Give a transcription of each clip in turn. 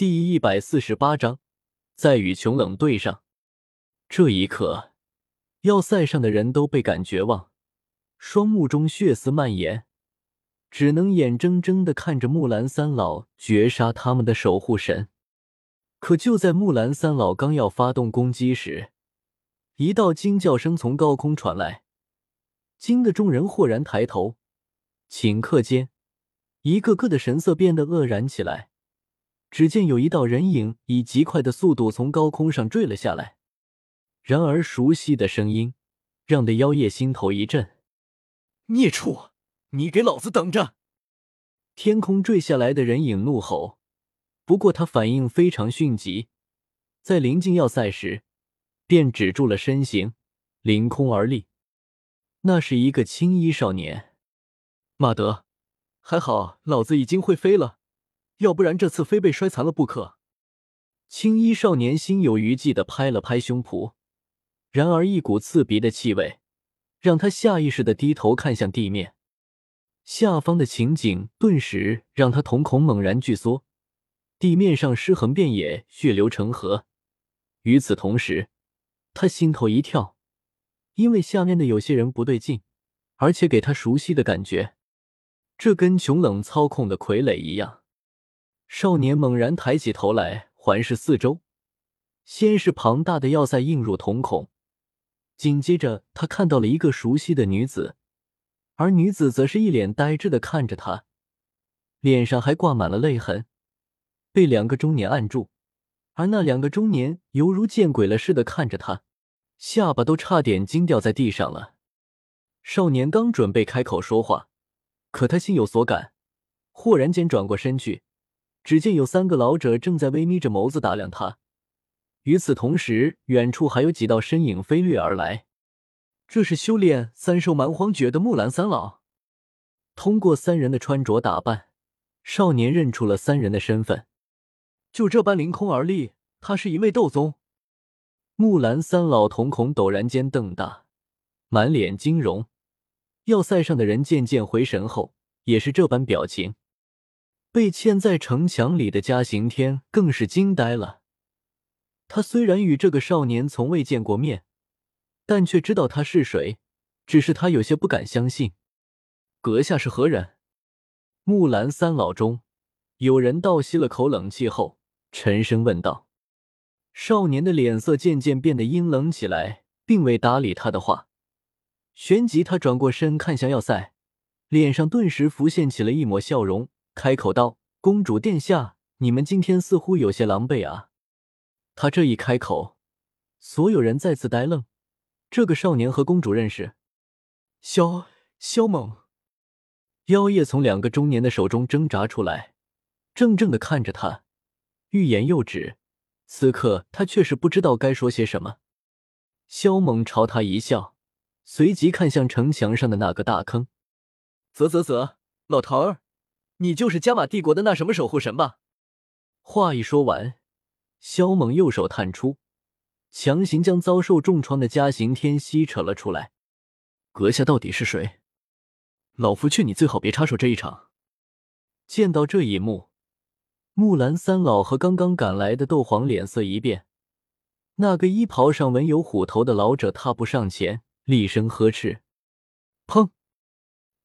第一百四十八章，在与穷冷对上。这一刻，要塞上的人都倍感绝望，双目中血丝蔓延，只能眼睁睁的看着木兰三老绝杀他们的守护神。可就在木兰三老刚要发动攻击时，一道惊叫声从高空传来，惊得众人豁然抬头。顷刻间，一个个的神色变得愕然起来。只见有一道人影以极快的速度从高空上坠了下来。然而，熟悉的声音让得妖夜心头一震：“孽畜，你给老子等着！”天空坠下来的人影怒吼，不过他反应非常迅疾，在临近要塞时便止住了身形，凌空而立。那是一个青衣少年。马德，还好，老子已经会飞了。要不然这次非被摔残了不可。青衣少年心有余悸的拍了拍胸脯，然而一股刺鼻的气味让他下意识的低头看向地面，下方的情景顿时让他瞳孔猛然剧缩，地面上尸横遍野，血流成河。与此同时，他心头一跳，因为下面的有些人不对劲，而且给他熟悉的感觉，这跟穷冷操控的傀儡一样。少年猛然抬起头来，环视四周，先是庞大的要塞映入瞳孔，紧接着他看到了一个熟悉的女子，而女子则是一脸呆滞的看着他，脸上还挂满了泪痕，被两个中年按住，而那两个中年犹如见鬼了似的看着他，下巴都差点惊掉在地上了。少年刚准备开口说话，可他心有所感，忽然间转过身去。只见有三个老者正在微眯着眸子打量他，与此同时，远处还有几道身影飞掠而来。这是修炼三兽蛮荒诀的木兰三老。通过三人的穿着打扮，少年认出了三人的身份。就这般凌空而立，他是一位斗宗。木兰三老瞳孔陡然间瞪大，满脸惊容。要塞上的人渐渐回神后，也是这般表情。被嵌在城墙里的嘉刑天更是惊呆了。他虽然与这个少年从未见过面，但却知道他是谁，只是他有些不敢相信。阁下是何人？木兰三老中有人倒吸了口冷气后，沉声问道。少年的脸色渐渐变得阴冷起来，并未搭理他的话。旋即，他转过身看向要塞，脸上顿时浮现起了一抹笑容。开口道：“公主殿下，你们今天似乎有些狼狈啊。”他这一开口，所有人再次呆愣。这个少年和公主认识？萧萧猛，妖夜从两个中年的手中挣扎出来，怔怔的看着他，欲言又止。此刻他却是不知道该说些什么。萧猛朝他一笑，随即看向城墙上的那个大坑：“啧啧啧，老头儿。”你就是加玛帝国的那什么守护神吧？话一说完，萧猛右手探出，强行将遭受重创的嘉刑天吸扯了出来。阁下到底是谁？老夫劝你最好别插手这一场。见到这一幕，木兰三老和刚刚赶来的斗皇脸色一变。那个衣袍上纹有虎头的老者踏步上前，厉声呵斥：“砰！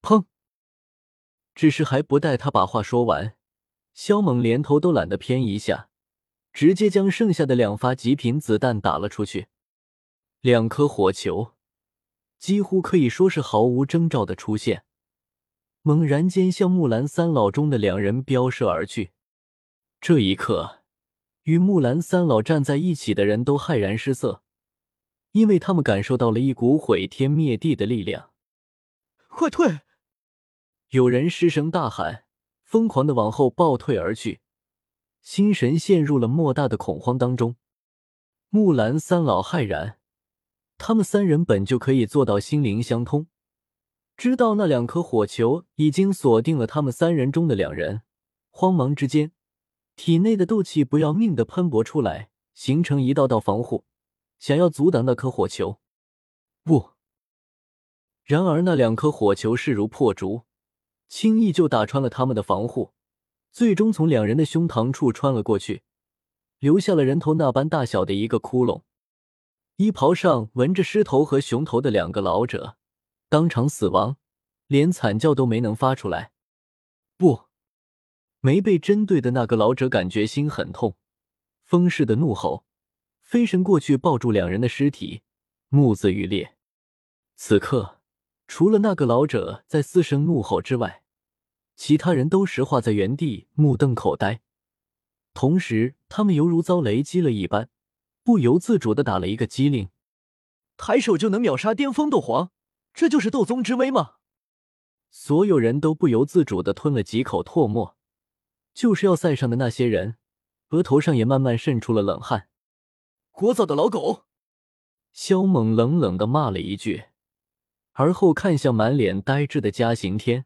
砰！”只是还不待他把话说完，萧猛连头都懒得偏一下，直接将剩下的两发极品子弹打了出去。两颗火球几乎可以说是毫无征兆的出现，猛然间向木兰三老中的两人飙射而去。这一刻，与木兰三老站在一起的人都骇然失色，因为他们感受到了一股毁天灭地的力量。快退！有人失声大喊，疯狂的往后暴退而去，心神陷入了莫大的恐慌当中。木兰三老骇然，他们三人本就可以做到心灵相通，知道那两颗火球已经锁定了他们三人中的两人。慌忙之间，体内的斗气不要命的喷薄出来，形成一道道防护，想要阻挡那颗火球。不，然而那两颗火球势如破竹。轻易就打穿了他们的防护，最终从两人的胸膛处穿了过去，留下了人头那般大小的一个窟窿。衣袍上纹着狮头和熊头的两个老者当场死亡，连惨叫都没能发出来。不，没被针对的那个老者感觉心很痛，疯似的怒吼，飞身过去抱住两人的尸体，目眦欲裂。此刻，除了那个老者在嘶声怒吼之外，其他人都石化在原地，目瞪口呆。同时，他们犹如遭雷击了一般。不由自主的打了一个激灵，抬手就能秒杀巅峰斗皇，这就是斗宗之威吗？所有人都不由自主的吞了几口唾沫，就是要塞上的那些人，额头上也慢慢渗出了冷汗。聒噪的老狗！萧猛冷冷的骂了一句，而后看向满脸呆滞的嘉刑天，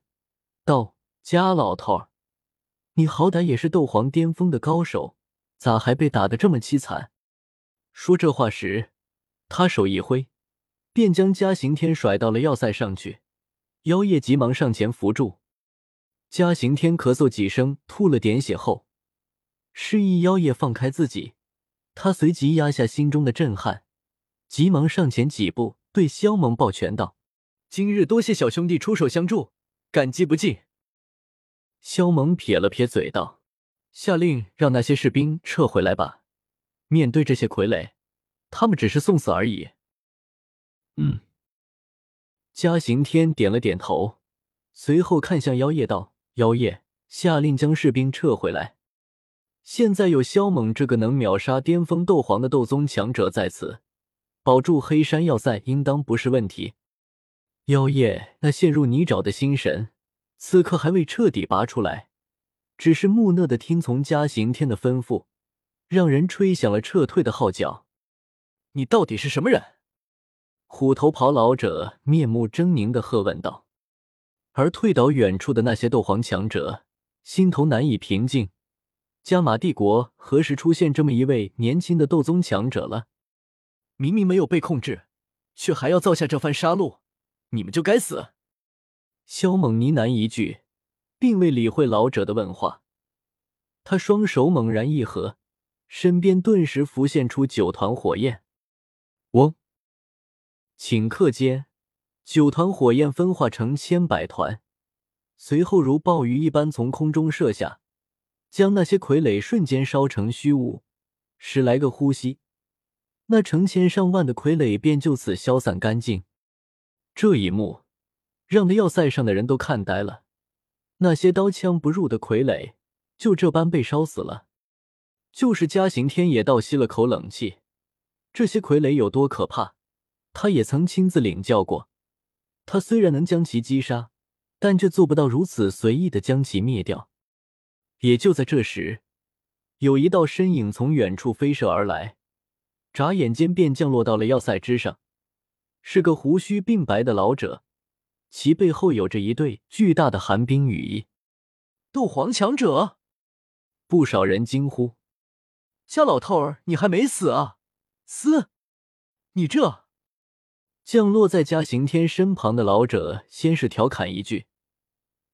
道：“嘉老头儿，你好歹也是斗皇巅峰的高手，咋还被打得这么凄惨？”说这话时，他手一挥，便将嘉刑天甩到了要塞上去。妖夜急忙上前扶住嘉刑天，咳嗽几声，吐了点血后，示意妖夜放开自己。他随即压下心中的震撼，急忙上前几步，对萧猛抱拳道：“今日多谢小兄弟出手相助，感激不尽。”萧猛撇了撇嘴道：“下令让那些士兵撤回来吧。”面对这些傀儡，他们只是送死而已。嗯，嘉刑天点了点头，随后看向妖夜道：“妖夜，下令将士兵撤回来。现在有萧猛这个能秒杀巅峰斗皇的斗宗强者在此，保住黑山要塞应当不是问题。”妖夜那陷入泥沼的心神，此刻还未彻底拔出来，只是木讷的听从嘉刑天的吩咐。让人吹响了撤退的号角。你到底是什么人？虎头袍老者面目狰狞的喝问道。而退到远处的那些斗皇强者心头难以平静。加玛帝国何时出现这么一位年轻的斗宗强者了？明明没有被控制，却还要造下这番杀戮，你们就该死！萧猛呢喃一句，并未理会老者的问话。他双手猛然一合。身边顿时浮现出九团火焰，嗡！顷刻间，九团火焰分化成千百团，随后如暴雨一般从空中射下，将那些傀儡瞬间烧成虚无。十来个呼吸，那成千上万的傀儡便就此消散干净。这一幕让那要塞上的人都看呆了，那些刀枪不入的傀儡就这般被烧死了。就是嘉刑天也倒吸了口冷气，这些傀儡有多可怕，他也曾亲自领教过。他虽然能将其击杀，但却做不到如此随意的将其灭掉。也就在这时，有一道身影从远处飞射而来，眨眼间便降落到了要塞之上，是个胡须鬓白的老者，其背后有着一对巨大的寒冰羽翼。斗皇强者，不少人惊呼。夏老头儿，你还没死啊！嘶，你这降落在嘉刑天身旁的老者先是调侃一句，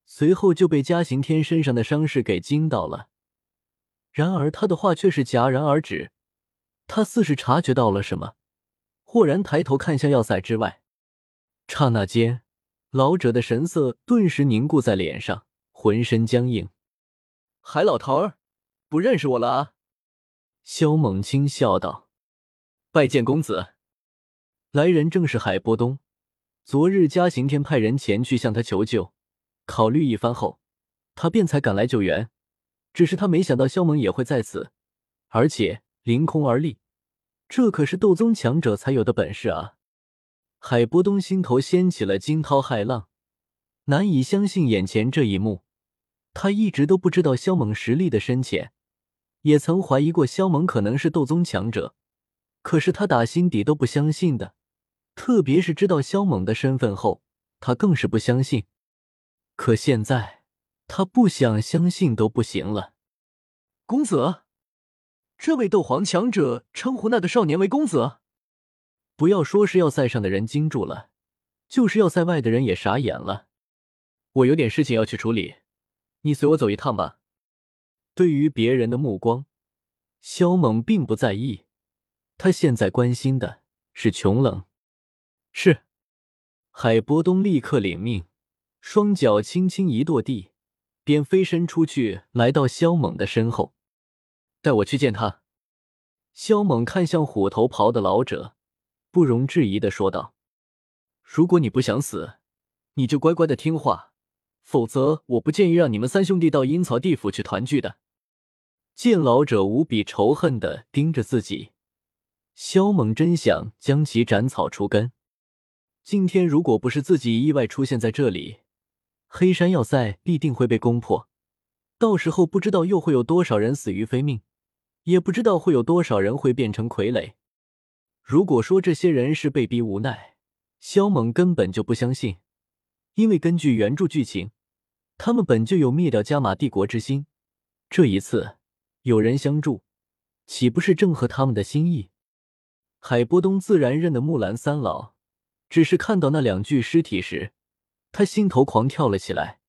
随后就被嘉刑天身上的伤势给惊到了。然而他的话却是戛然而止，他似是察觉到了什么，豁然抬头看向要塞之外。刹那间，老者的神色顿时凝固在脸上，浑身僵硬。海老头儿，不认识我了啊？萧猛轻笑道：“拜见公子。”来人正是海波东。昨日嘉行天派人前去向他求救，考虑一番后，他便才赶来救援。只是他没想到萧猛也会在此，而且凌空而立，这可是斗宗强者才有的本事啊！海波东心头掀起了惊涛骇浪，难以相信眼前这一幕。他一直都不知道萧猛实力的深浅。也曾怀疑过萧猛可能是斗宗强者，可是他打心底都不相信的。特别是知道萧猛的身份后，他更是不相信。可现在他不想相信都不行了。公子，这位斗皇强者称呼那个少年为公子。不要说是要塞上的人惊住了，就是要塞外的人也傻眼了。我有点事情要去处理，你随我走一趟吧。对于别人的目光，萧猛并不在意。他现在关心的是穷冷。是，海波东立刻领命，双脚轻轻一跺地，便飞身出去，来到萧猛的身后，带我去见他。萧猛看向虎头袍的老者，不容置疑的说道：“如果你不想死，你就乖乖的听话，否则我不建议让你们三兄弟到阴曹地府去团聚的。”见老者无比仇恨的盯着自己，萧猛真想将其斩草除根。今天如果不是自己意外出现在这里，黑山要塞必定会被攻破，到时候不知道又会有多少人死于非命。也不知道会有多少人会变成傀儡。如果说这些人是被逼无奈，萧猛根本就不相信，因为根据原著剧情，他们本就有灭掉加玛帝国之心。这一次有人相助，岂不是正合他们的心意？海波东自然认得木兰三老，只是看到那两具尸体时，他心头狂跳了起来。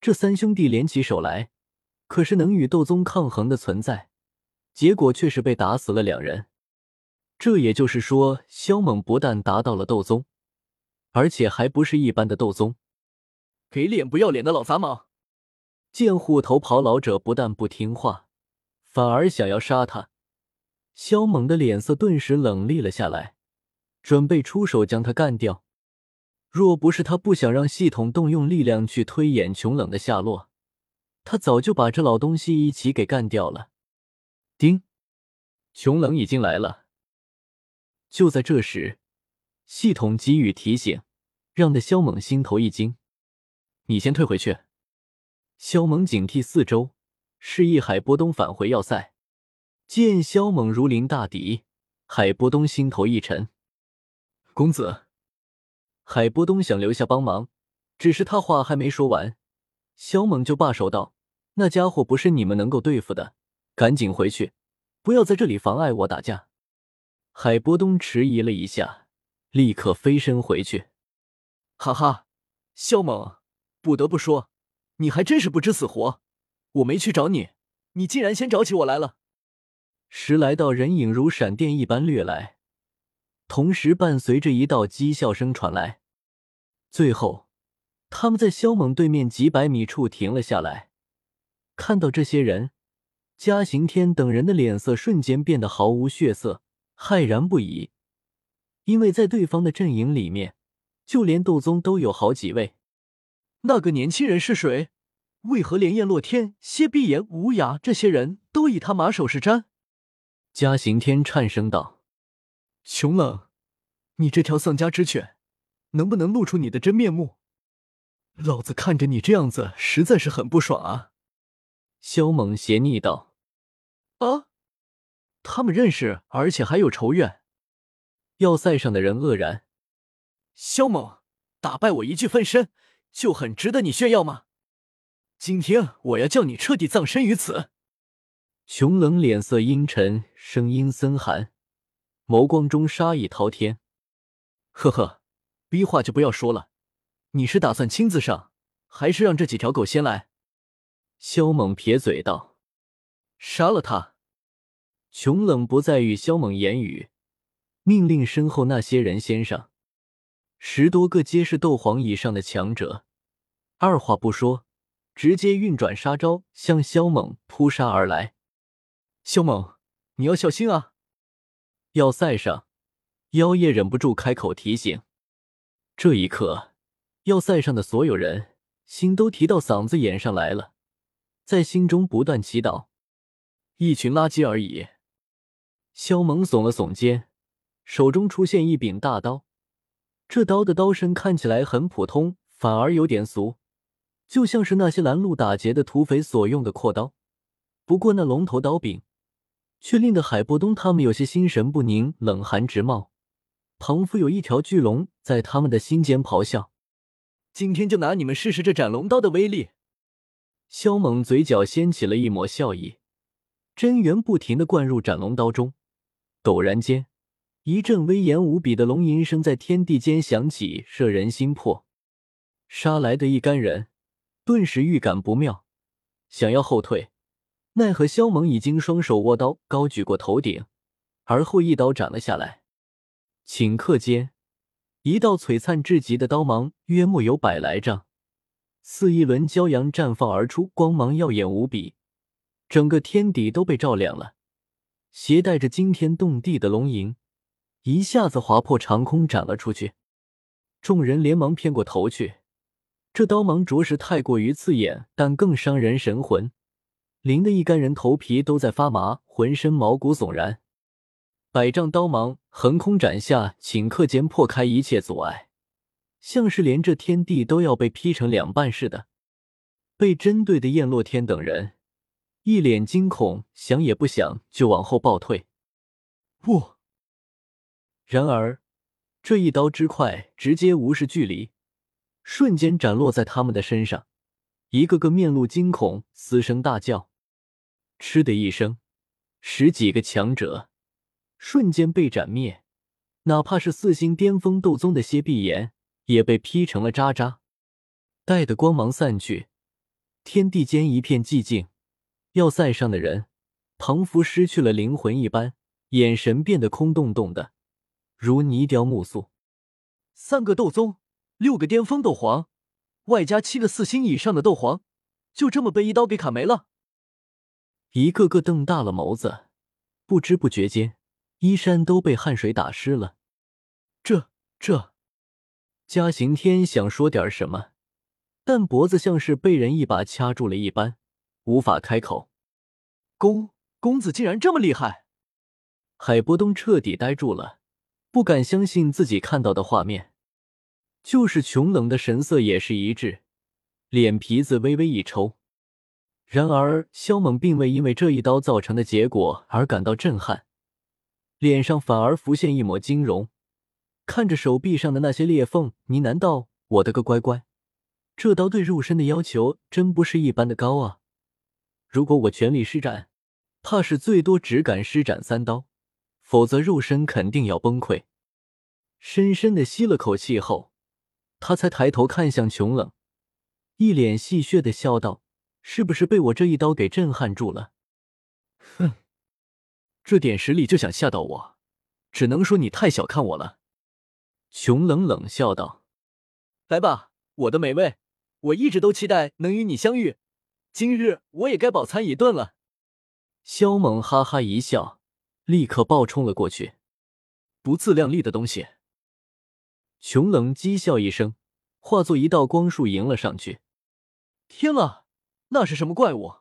这三兄弟联起手来，可是能与斗宗抗衡的存在。结果却是被打死了两人，这也就是说，萧猛不但达到了斗宗，而且还不是一般的斗宗。给脸不要脸的老杂毛！见虎头袍老者不但不听话，反而想要杀他，萧猛的脸色顿时冷厉了下来，准备出手将他干掉。若不是他不想让系统动用力量去推演穷冷的下落，他早就把这老东西一起给干掉了。丁，穷冷已经来了。就在这时，系统给予提醒，让的萧猛心头一惊。你先退回去。萧猛警惕四周，示意海波东返回要塞。见萧猛如临大敌，海波东心头一沉。公子，海波东想留下帮忙，只是他话还没说完，萧猛就罢手道：“那家伙不是你们能够对付的。”赶紧回去，不要在这里妨碍我打架。海波东迟疑了一下，立刻飞身回去。哈哈，肖猛，不得不说，你还真是不知死活。我没去找你，你竟然先找起我来了。十来道人影如闪电一般掠来，同时伴随着一道讥笑声传来。最后，他们在肖猛对面几百米处停了下来，看到这些人。嘉刑天等人的脸色瞬间变得毫无血色，骇然不已，因为在对方的阵营里面，就连斗宗都有好几位。那个年轻人是谁？为何连燕洛天、谢碧言、无涯这些人都以他马首是瞻？嘉刑天颤声道：“穷冷，你这条丧家之犬，能不能露出你的真面目？老子看着你这样子，实在是很不爽啊！”萧猛斜睨道：“啊，他们认识，而且还有仇怨。”要塞上的人愕然：“萧猛打败我一具分身，就很值得你炫耀吗？今天我要叫你彻底葬身于此！”熊冷脸色阴沉，声音森寒，眸光中杀意滔天。“呵呵，逼话就不要说了，你是打算亲自上，还是让这几条狗先来？”萧猛撇嘴道：“杀了他。”穷冷不再与萧猛言语，命令身后那些人先上。十多个皆是斗皇以上的强者，二话不说，直接运转杀招向萧猛扑杀而来。萧猛，你要小心啊！要塞上，妖夜忍不住开口提醒。这一刻，要塞上的所有人心都提到嗓子眼上来了。在心中不断祈祷，一群垃圾而已。萧猛耸了耸肩，手中出现一柄大刀。这刀的刀身看起来很普通，反而有点俗，就像是那些拦路打劫的土匪所用的阔刀。不过那龙头刀柄，却令得海波东他们有些心神不宁，冷汗直冒，仿佛有一条巨龙在他们的心间咆哮。今天就拿你们试试这斩龙刀的威力！萧猛嘴角掀起了一抹笑意，真元不停的灌入斩龙刀中。陡然间，一阵威严无比的龙吟声在天地间响起，摄人心魄。杀来的一干人顿时预感不妙，想要后退，奈何萧猛已经双手握刀，高举过头顶，而后一刀斩了下来。顷刻间，一道璀璨至极的刀芒，约莫有百来丈，似一轮骄阳绽放而出，光芒耀眼无比，整个天地都被照亮了。携带着惊天动地的龙吟，一下子划破长空斩了出去。众人连忙偏过头去，这刀芒着实太过于刺眼，但更伤人神魂，淋得一干人头皮都在发麻，浑身毛骨悚然。百丈刀芒横空斩下，顷刻间破开一切阻碍，像是连这天地都要被劈成两半似的。被针对的燕洛天等人。一脸惊恐，想也不想就往后暴退。不，然而这一刀之快，直接无视距离，瞬间斩落在他们的身上，一个个面露惊恐，嘶声大叫。嗤的一声，十几个强者瞬间被斩灭，哪怕是四星巅峰斗宗的蝎碧炎也被劈成了渣渣。待的光芒散去，天地间一片寂静。要塞上的人仿佛失去了灵魂一般，眼神变得空洞洞的，如泥雕木塑。三个斗宗，六个巅峰斗皇，外加七个四星以上的斗皇，就这么被一刀给砍没了。一个个瞪大了眸子，不知不觉间，衣衫都被汗水打湿了。这这，嘉刑天想说点什么，但脖子像是被人一把掐住了一般。无法开口，公公子竟然这么厉害！海波东彻底呆住了，不敢相信自己看到的画面。就是穷冷的神色也是一致，脸皮子微微一抽。然而萧猛并未因为这一刀造成的结果而感到震撼，脸上反而浮现一抹惊容，看着手臂上的那些裂缝，呢喃道：“我的个乖乖，这刀对肉身的要求真不是一般的高啊！”如果我全力施展，怕是最多只敢施展三刀，否则肉身肯定要崩溃。深深的吸了口气后，他才抬头看向琼冷，一脸戏谑的笑道：“是不是被我这一刀给震撼住了？”哼，这点实力就想吓到我，只能说你太小看我了。”穷冷冷笑道：“来吧，我的美味，我一直都期待能与你相遇。”今日我也该饱餐一顿了。萧猛哈哈一笑，立刻暴冲了过去。不自量力的东西！熊冷讥笑一声，化作一道光束迎了上去。天啊，那是什么怪物？